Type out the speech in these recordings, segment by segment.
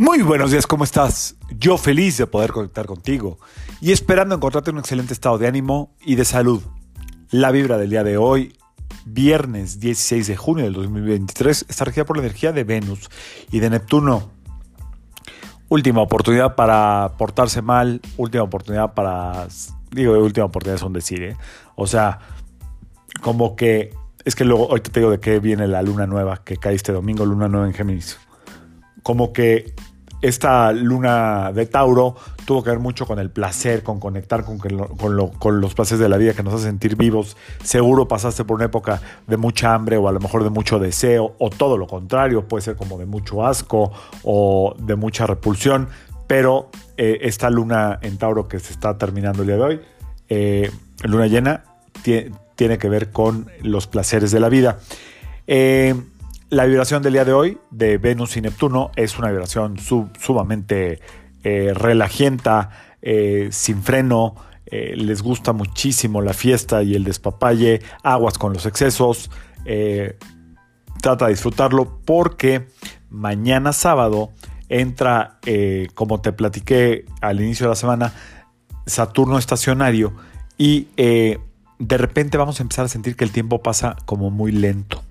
Muy buenos días, ¿cómo estás? Yo feliz de poder conectar contigo y esperando encontrarte en un excelente estado de ánimo y de salud. La vibra del día de hoy, viernes 16 de junio del 2023, está regida por la energía de Venus y de Neptuno. Última oportunidad para portarse mal, última oportunidad para... Digo, última oportunidad son decir, ¿eh? O sea, como que... Es que luego, hoy te digo de qué viene la luna nueva que cae este domingo, luna nueva en Géminis. Como que esta luna de Tauro tuvo que ver mucho con el placer, con conectar con, los placeres de la vida que nos hace sentir vivos. Seguro pasaste por una época de mucha hambre o a lo mejor de mucho deseo o todo lo contrario, puede ser como de mucho asco o de mucha repulsión, pero eh, esta luna en Tauro que se está terminando el día de hoy, eh, luna llena, tiene que ver con los placeres de la vida. Eh, la vibración del día de hoy de Venus y Neptuno es una vibración sumamente eh, eh, sin freno, eh, les gusta muchísimo la fiesta y el despapalle, aguas con los excesos, trata de disfrutarlo porque mañana sábado entra, como te platiqué al inicio de la semana, Saturno estacionario y de repente vamos a empezar a sentir que el tiempo pasa como muy lento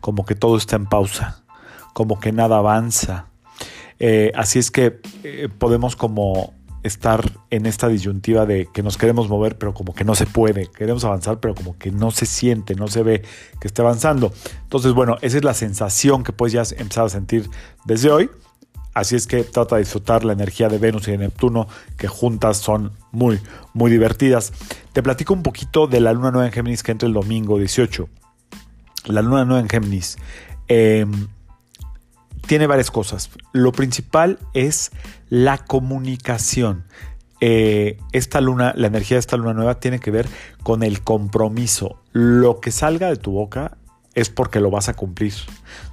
como que todo está en pausa, como que nada avanza. Eh, así es que eh, podemos como estar en esta disyuntiva de que nos queremos mover, pero como que no se puede. Queremos avanzar, pero como que no se siente, no se ve que esté avanzando. Entonces, bueno, esa es la sensación que puedes ya empezar a sentir desde hoy. Así es que trata de disfrutar la energía de Venus y de Neptuno, que juntas son muy, muy divertidas. Te platico un poquito de la luna nueva en Géminis que entra el domingo 18 la luna nueva en Géminis, em, tiene varias cosas. Lo principal es la comunicación. Eh, esta luna, la energía de esta luna nueva tiene que ver con el compromiso. Lo que salga de tu boca es porque lo vas a cumplir.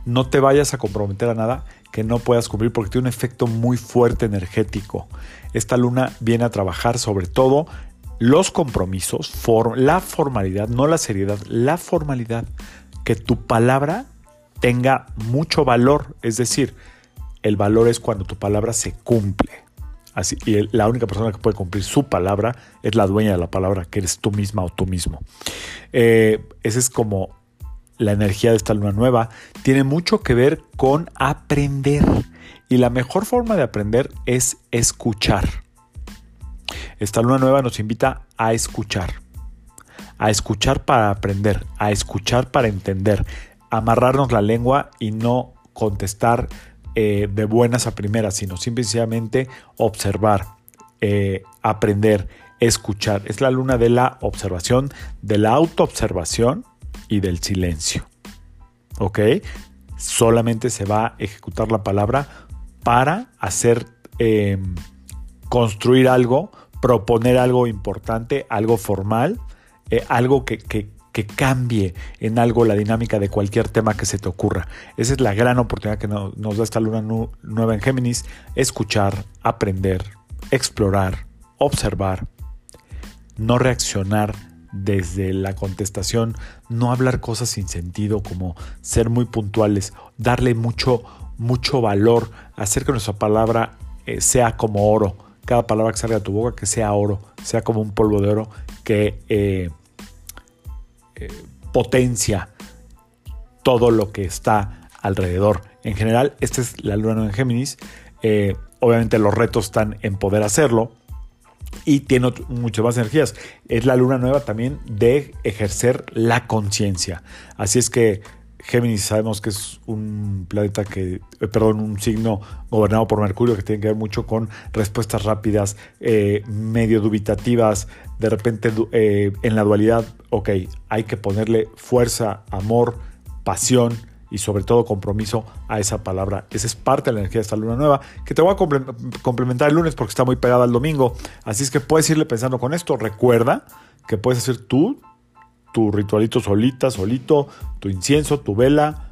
No te vayas a comprometer a nada que no puedas cumplir porque tiene un efecto muy fuerte energético. Esta luna viene a trabajar sobre todo los compromisos, la formalidad, no la seriedad, la formalidad que tu palabra tenga mucho valor, es decir, el valor es cuando tu palabra se cumple. Así, y la única persona que puede cumplir su palabra es la dueña de la palabra, que eres tú misma o tú mismo. Eh, esa es como la energía de esta luna nueva. Tiene mucho que ver con aprender. Y la mejor forma de aprender es escuchar. Esta luna nueva nos invita a escuchar a escuchar para aprender, a escuchar para entender, amarrarnos la lengua y no contestar eh, de buenas a primeras, sino simplemente observar, eh, aprender, escuchar. Es la luna de la observación, de la autoobservación y del silencio. ¿Ok? Solamente se va a ejecutar la palabra para hacer, em, construir algo, proponer algo importante, algo formal eh, algo que, cambie en algo la dinámica de cualquier tema que se te ocurra. Esa es la gran oportunidad que nos da esta luna nueva en Géminis, escuchar, aprender, explorar, observar, no reaccionar desde la contestación, no hablar cosas sin sentido como ser muy puntuales, darle mucho, mucho valor, hacer que nuestra palabra eh, sea como oro, cada palabra que salga de tu boca que sea oro, sea como un polvo de oro que eh, eh, potencia todo lo que está alrededor. En general, esta es la luna en Géminis. Eh, obviamente los retos están en poder hacerlo y tiene muchas más energías. Es la luna nueva también de ejercer la conciencia. Así es que Géminis sabemos que es un planeta que, eh, perdón, un signo gobernado por Mercurio que tiene que ver mucho con respuestas rápidas, eh, medio dubitativas, de repente eh, en la dualidad, ok, hay que ponerle fuerza, amor, pasión y sobre todo compromiso a esa palabra. Esa es parte de la energía de esta luna nueva, que te voy a complementar el lunes porque está muy pegada al domingo. Así es que puedes irle pensando con esto. Recuerda que puedes hacer tú tu ritualito solita, solito, tu incienso, tu vela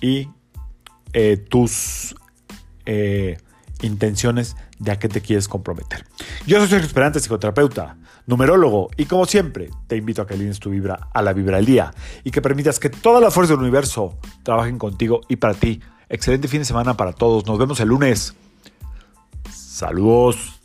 y eh, tus eh, intenciones de a qué te quieres comprometer. Yo soy Sergio Esperante, psicoterapeuta, numerólogo, y como siempre, te invito a que alines tu vibra a la vibra del día y que permitas que todas las fuerzas del universo trabajen contigo y para ti Excelente fin de semana para todos. Nos vemos el lunes. Saludos.